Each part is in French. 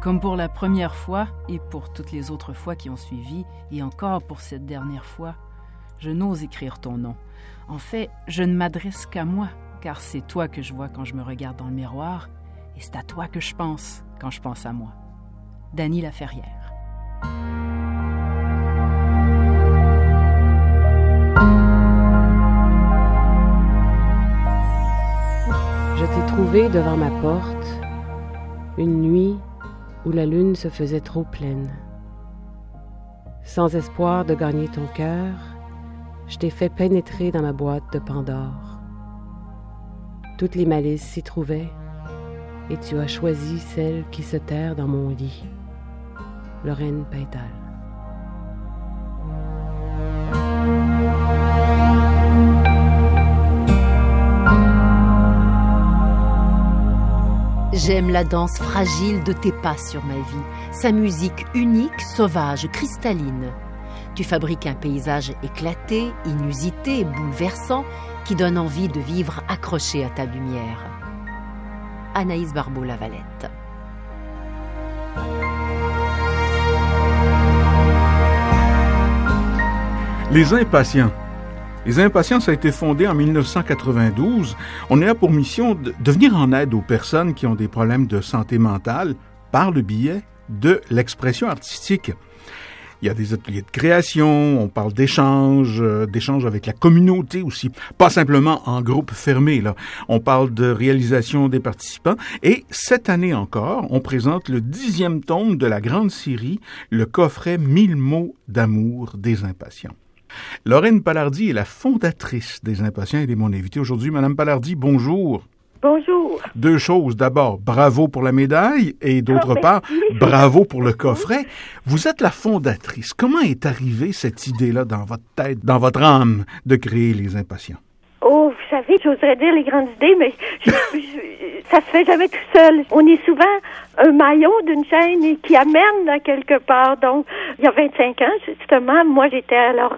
Comme pour la première fois et pour toutes les autres fois qui ont suivi, et encore pour cette dernière fois, je n'ose écrire ton nom. En fait, je ne m'adresse qu'à moi, car c'est toi que je vois quand je me regarde dans le miroir, et c'est à toi que je pense quand je pense à moi. Dany Laferrière. Je t'ai trouvé devant ma porte, une nuit où la lune se faisait trop pleine. Sans espoir de gagner ton cœur, je t'ai fait pénétrer dans ma boîte de Pandore. Toutes les malices s'y trouvaient, et tu as choisi celle qui se terre dans mon lit, Lorraine Pintal. J'aime la danse fragile de tes pas sur ma vie, sa musique unique, sauvage, cristalline. Tu fabriques un paysage éclaté, inusité bouleversant qui donne envie de vivre accroché à ta lumière. Anaïs Barbeau-Lavalette. Les impatients. Les Impatients, ça a été fondé en 1992. On est là pour mission de, de venir en aide aux personnes qui ont des problèmes de santé mentale par le biais de l'expression artistique. Il y a des ateliers de création, on parle d'échanges, euh, d'échanges avec la communauté aussi, pas simplement en groupe fermé. Là. On parle de réalisation des participants. Et cette année encore, on présente le dixième tome de la grande série, le coffret Mille mots d'amour des impatients. Lorraine Palardi est la fondatrice des Impatients. Elle est mon invitée aujourd'hui. Madame Palardi, bonjour. Bonjour. Deux choses. D'abord, bravo pour la médaille et d'autre Oh, part, bravo pour le coffret. Vous êtes la fondatrice. Comment est arrivée cette idée-là dans votre tête, dans votre âme, de créer les Impatients? Savez, j'oserais dire les grandes idées, mais je- je- ça se fait jamais tout seul. On est souvent un maillon d'une chaîne qui amène à quelque part. Donc, il y a 25 ans, justement, moi, j'étais alors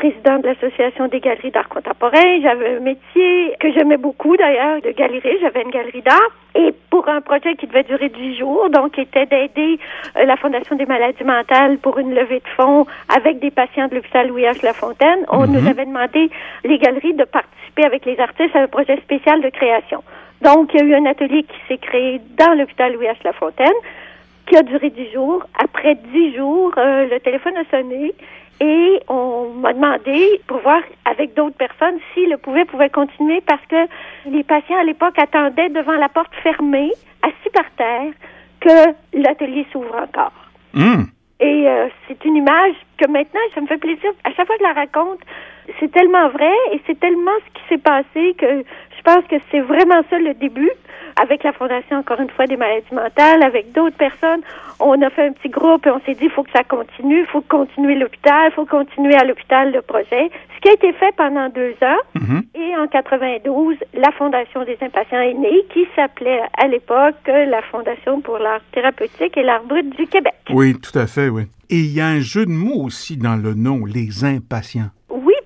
présidente de l'Association des galeries d'art contemporain. J'avais un métier que j'aimais beaucoup, d'ailleurs, de galerie. J'avais une galerie d'art. Et pour un projet qui devait durer 10 jours, donc, était d'aider euh, la Fondation des maladies mentales pour une levée de fonds avec des patients de l'hôpital Louis-H. Lafontaine. On nous avait demandé, les galeries, de participer avec les artistes à un projet spécial de création. Donc, il y a eu un atelier qui s'est créé dans l'hôpital Louis-H. Lafontaine qui a duré dix jours. Après dix jours, euh, le téléphone a sonné et on m'a demandé pour voir avec d'autres personnes si le pouvait pouvait continuer parce que les patients à l'époque attendaient devant la porte fermée, assis par terre, que l'atelier s'ouvre encore. Hum. Et euh, c'est une image que maintenant, ça me fait plaisir. À chaque fois que je la raconte, c'est tellement vrai et c'est tellement ce qui s'est passé que je pense que c'est vraiment ça le début. Avec la Fondation, encore une fois, des maladies mentales, avec d'autres personnes, on a fait un petit groupe et on s'est dit, il faut que ça continue, il faut continuer l'hôpital, il faut continuer à l'hôpital le projet. Ce qui a été fait pendant deux ans. Mhm. Et en 92, la Fondation des impatients est née, qui s'appelait à l'époque la Fondation pour l'art thérapeutique et l'art brut du Québec. Oui, tout à fait, oui. Et il y a un jeu de mots aussi dans le nom, les Impatients.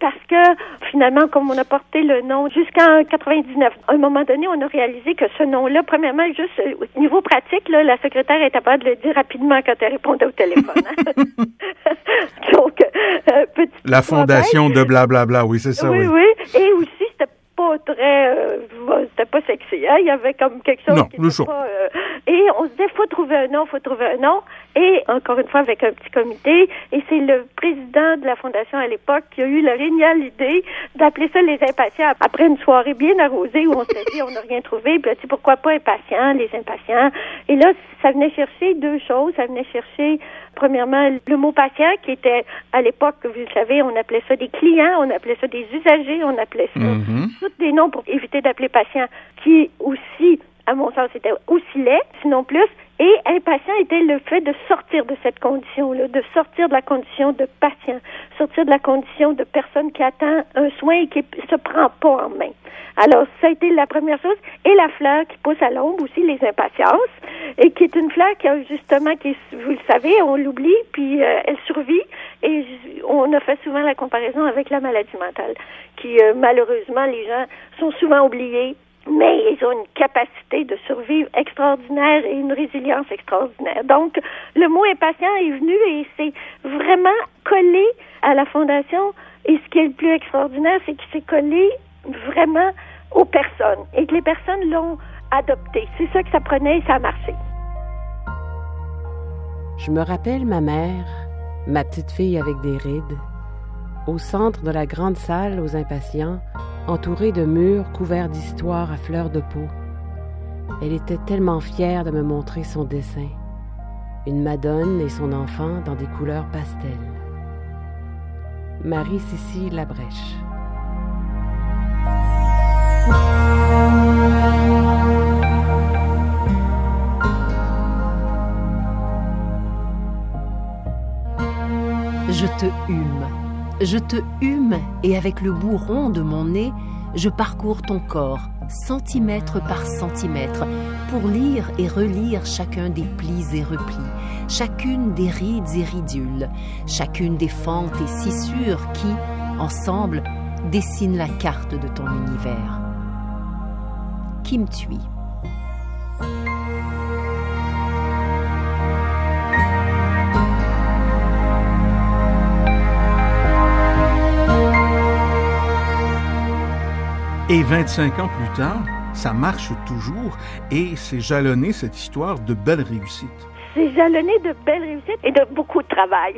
Parce que finalement, comme on a porté le nom jusqu'en 99, à un moment donné, on a réalisé que ce nom-là, premièrement, juste euh, au niveau pratique, là, la secrétaire est capable de le dire rapidement quand elle répondait au téléphone. hein. Donc, euh, petit La fondation de blablabla, oui, c'est ça, oui. oui, oui. Et aussi, c'était pas très, euh, c'était pas sexy. Hein? Il y avait comme quelque chose Non, qui le était son. pas. euh, et on se disait, faut trouver un nom, faut trouver un nom. Et encore une fois, avec un petit comité. Et c'est le président de la fondation à l'époque qui a eu la géniale idée d'appeler ça les impatients. Après une soirée bien arrosée où on s'est dit, on n'a rien trouvé. Puis, sais, pourquoi pas impatients, les impatients? Et là, ça venait chercher deux choses. Ça venait chercher, premièrement, le mot patient qui était, à l'époque, vous le savez, on appelait ça des clients, on appelait ça des usagers, on appelait ça tous des noms pour éviter d'appeler patient, qui aussi, à mon sens, était aussi laid, sinon plus. Et impatient était le fait de sortir de cette condition-là, de sortir de la condition de patient, sortir de la condition de personne qui attend un soin et qui se prend pas en main. Alors, ça a été la première chose. Et la fleur qui pousse à l'ombre aussi, les impatiences, et qui est une fleur qui a justement, qui, vous le savez, on l'oublie, puis euh, elle survit. Et on a fait souvent la comparaison avec la maladie mentale, qui euh, malheureusement, les gens sont souvent oubliés mais ils ont une capacité de survivre extraordinaire et une résilience extraordinaire. Donc, le mot impatient est venu et c'est vraiment collé à la fondation. Et ce qui est le plus extraordinaire, c'est qu'il s'est collé vraiment aux personnes et que les personnes l'ont adopté. C'est ça que ça prenait et ça a marché. Je me rappelle ma mère, ma petite fille avec des rides, au centre de la grande salle aux impatients, entourée de murs couverts d'histoires à fleurs de peau. Elle était tellement fière de me montrer son dessin, une Madone et son enfant dans des couleurs pastel. Marie-Cécile Labrèche. Je te hume. Je te hume et avec le bout rond de mon nez, je parcours ton corps, centimètre par centimètre, pour lire et relire chacun des plis et replis, chacune des rides et ridules, chacune des fentes et scissures qui, ensemble, dessinent la carte de ton univers. Qui me Et 25 ans plus tard, ça marche toujours et c'est jalonné cette histoire de belles réussites. C'est jalonné de belles réussites et de beaucoup de travail.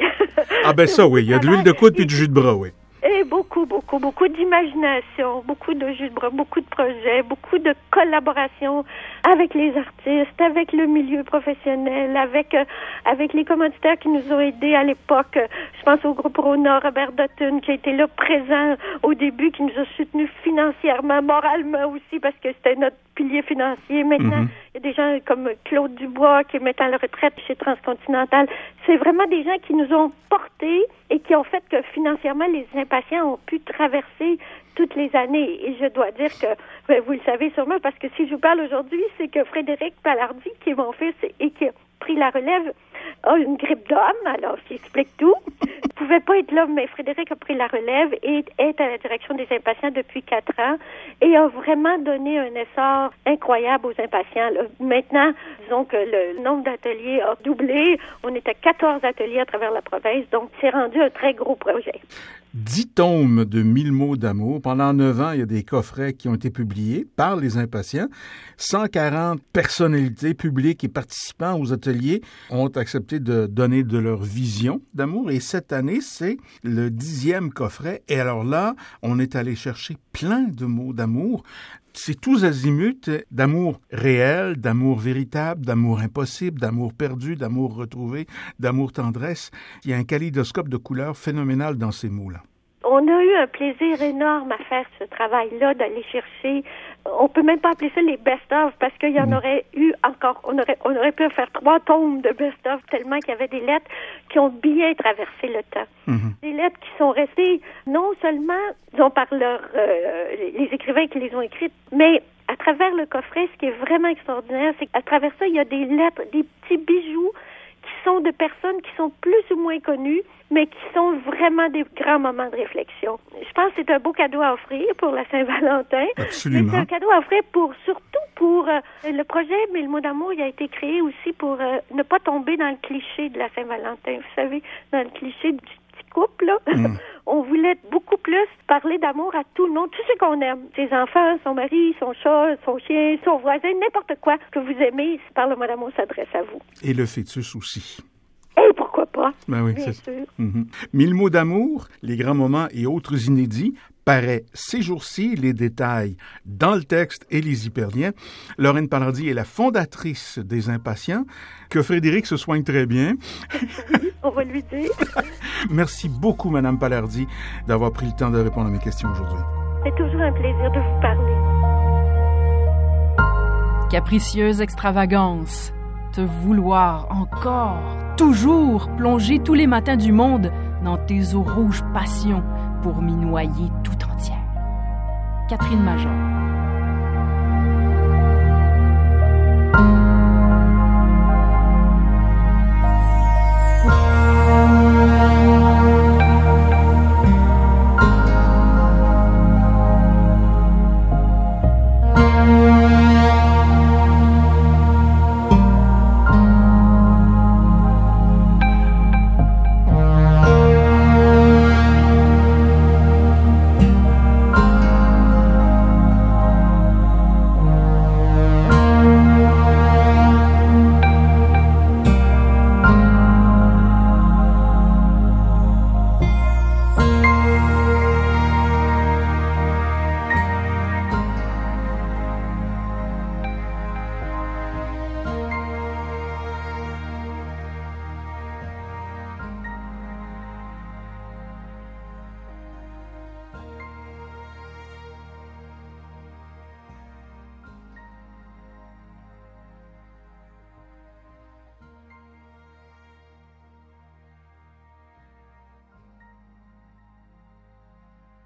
Ah ben ça oui, il y a de l'huile de coude puis du jus de bras, oui. Et beaucoup, beaucoup, beaucoup d'imagination, beaucoup de jus de bras, beaucoup de projets, beaucoup de collaboration avec les artistes, avec le milieu professionnel, avec euh, avec les commanditaires qui nous ont aidés à l'époque. Je pense au groupe Rona, Robert Dutton, qui a été là présent au début, qui nous a soutenus financièrement, moralement aussi, parce que c'était notre pilier financier. Maintenant, Mhm. il y a des gens comme Claude Dubois qui est maintenant à la retraite chez Transcontinental. C'est vraiment des gens qui nous ont portés et qui ont fait que financièrement, les impatients ont pu traverser toutes les années. Et je dois dire que, ben, vous le savez sûrement, parce que si je vous parle aujourd'hui, c'est que Frédéric Palardi, qui est mon fils et qui a pris la relève, a une grippe d'homme, alors qui explique tout. Il pouvait pas être là, mais Frédéric a pris la relève et est à la direction des impatients depuis quatre ans et a vraiment donné un essor incroyable aux impatients. Maintenant, disons que le nombre d'ateliers a doublé. On est à 14 ateliers à travers la province, donc c'est rendu un très gros projet. Dix tomes de mille mots d'amour. Pendant neuf ans, il y a des coffrets qui ont été publiés par les impatients. 140 personnalités publiques et participants aux ateliers ont accepté de donner de leur vision d'amour. Et cette année, c'est le dixième coffret. Et alors là, on est allé chercher plein de mots d'amour. C'est tous azimuts d'amour réel, d'amour véritable, d'amour impossible, d'amour perdu, d'amour retrouvé, d'amour tendresse. Il y a un kaléidoscope de couleurs phénoménal dans ces mots-là. On a eu un plaisir énorme à faire ce travail-là, d'aller chercher. On peut même pas appeler ça les best-of parce qu'il y en aurait eu encore. On aurait, on aurait pu faire trois tomes de best-of tellement qu'il y avait des lettres qui ont bien traversé le temps. Mhm. Des lettres qui sont restées non seulement, disons, par leur, euh, les écrivains qui les ont écrites, mais à travers le coffret, ce qui est vraiment extraordinaire, c'est qu'à travers ça, il y a des lettres, des petits bijoux sont de personnes qui sont plus ou moins connues, mais qui sont vraiment des grands moments de réflexion. Je pense que c'est un beau cadeau à offrir pour la Saint-Valentin. Absolument. c'est un cadeau à offrir pour surtout pour euh, le projet, mais le mot d'amour, il a été créé aussi pour euh, ne pas tomber dans le cliché de la Saint-Valentin. Vous savez, dans le cliché du petit couple, là. Mm. On voulait beaucoup plus parler d'amour à tout le monde, tout ce qu'on aime. Ses enfants, son mari, son chat, son chien, son voisin, n'importe quoi que vous aimez, par le d'amour s'adresse à vous. Et le fœtus aussi. Pas? Ben oui, Bien c'est sûr. Mhm. Mille mots d'amour, les grands moments et autres inédits paraît ces jours-ci, les détails dans le texte et les hyperliens. Lorraine Palardi est la fondatrice des Impatients. Que Frédéric se soigne très bien. On va lui dire. Merci beaucoup, Madame Palardi, d'avoir pris le temps de répondre à mes questions aujourd'hui. C'est toujours un plaisir de vous parler. Capricieuse extravagance, vouloir encore, toujours plonger tous les matins du monde dans tes eaux rouges passions pour m'y noyer tout entière. Catherine Major.